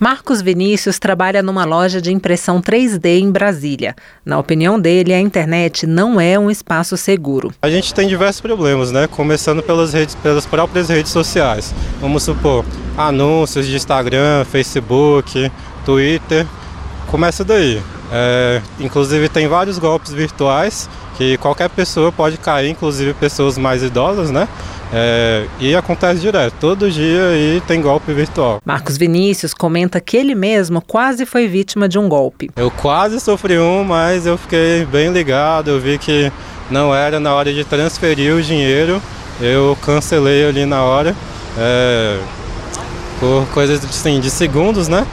Marcos Vinícius trabalha numa loja de impressão 3D em Brasília. Na opinião dele, a internet não é um espaço seguro. A gente tem diversos problemas, né? Começando pelas, redes, pelas próprias redes sociais. Vamos supor, anúncios de Instagram, Facebook, Twitter. Começa daí. É, inclusive tem vários golpes virtuais que qualquer pessoa pode cair, inclusive pessoas mais idosas, né? É, e acontece direto, todo dia e tem golpe virtual. Marcos Vinícius comenta que ele mesmo quase foi vítima de um golpe. Eu quase sofri um, mas eu fiquei bem ligado, eu vi que não era na hora de transferir o dinheiro, eu cancelei ali na hora, é, por coisas assim, de segundos, né?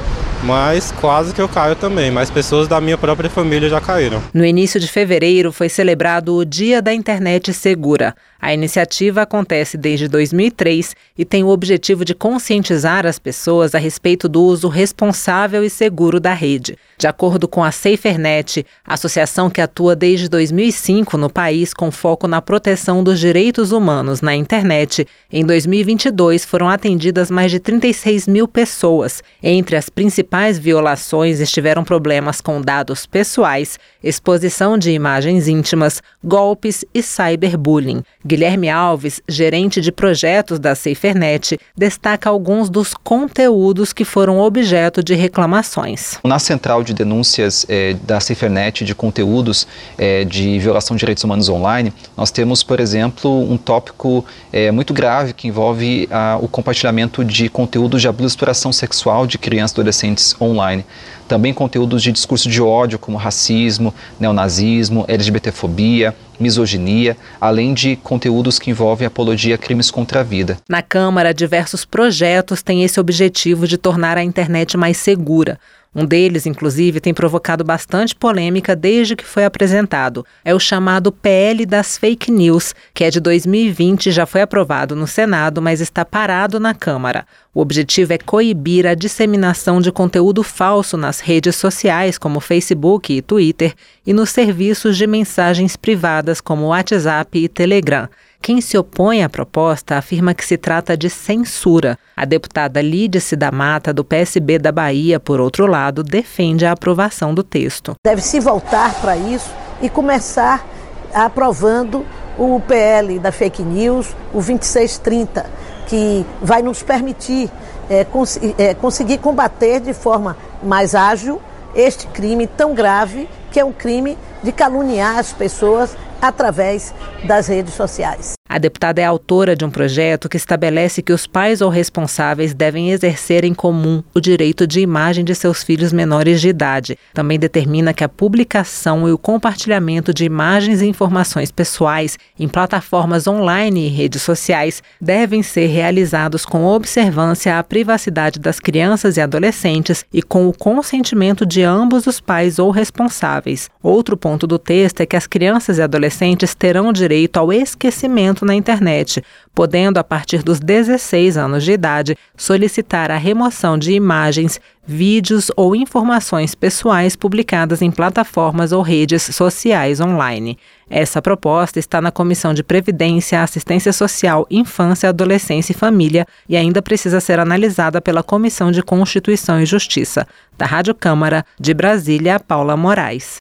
Mas quase que eu caio também. Mas pessoas da minha própria família já caíram. No início de fevereiro foi celebrado o Dia da Internet Segura. A iniciativa acontece desde 2003 e tem o objetivo de conscientizar as pessoas a respeito do uso responsável e seguro da rede. De acordo com a SaferNet, associação que atua desde 2005 no país com foco na proteção dos direitos humanos na internet, em 2022 foram atendidas mais de 36 mil pessoas. Entre as principais violações estiveram problemas com dados pessoais, exposição de imagens íntimas, golpes e cyberbullying. Guilherme Alves, gerente de projetos da SaferNet, destaca alguns dos conteúdos que foram objeto de reclamações. Na central de denúncias é, da SaferNet de conteúdos é, de violação de direitos humanos online, nós temos, por exemplo, um tópico é, muito grave que envolve o compartilhamento de conteúdos de abuso exploração sexual de crianças e adolescentes online. Também conteúdos de discurso de ódio, como racismo, neonazismo, LGBTfobia, misoginia, além de conteúdos que envolvem apologia a crimes contra a vida. Na Câmara, diversos projetos têm esse objetivo de tornar a internet mais segura. Um deles, inclusive, tem provocado bastante polêmica desde que foi apresentado. É o chamado PL das Fake News, que é de 2020 e já foi aprovado no Senado, mas está parado na Câmara. O objetivo é coibir a disseminação de conteúdo falso nas redes sociais, como Facebook e Twitter, e nos serviços de mensagens privadas, como WhatsApp e Telegram. Quem se opõe à proposta afirma que se trata de censura. A deputada Lídice da Mata, do PSB da Bahia, por outro lado, defende a aprovação do texto. Deve-se voltar para isso e começar aprovando o PL da fake news, o 2630, que vai nos permitir é, cons é, conseguir combater de forma mais ágil este crime tão grave, que é um crime de caluniar as pessoas através das redes sociais. A deputada é autora de um projeto que estabelece que os pais ou responsáveis devem exercer em comum o direito de imagem de seus filhos menores de idade. Também determina que a publicação e o compartilhamento de imagens e informações pessoais em plataformas online e redes sociais devem ser realizados com observância à privacidade das crianças e adolescentes e com o consentimento de ambos os pais ou responsáveis. Outro ponto do texto é que as crianças e adolescentes terão direito ao esquecimento na internet, podendo, a partir dos 16 anos de idade, solicitar a remoção de imagens, vídeos ou informações pessoais publicadas em plataformas ou redes sociais online. Essa proposta está na Comissão de Previdência, Assistência Social, Infância, Adolescência e Família e ainda precisa ser analisada pela Comissão de Constituição e Justiça. Da Rádio Câmara, de Brasília, Paula Moraes.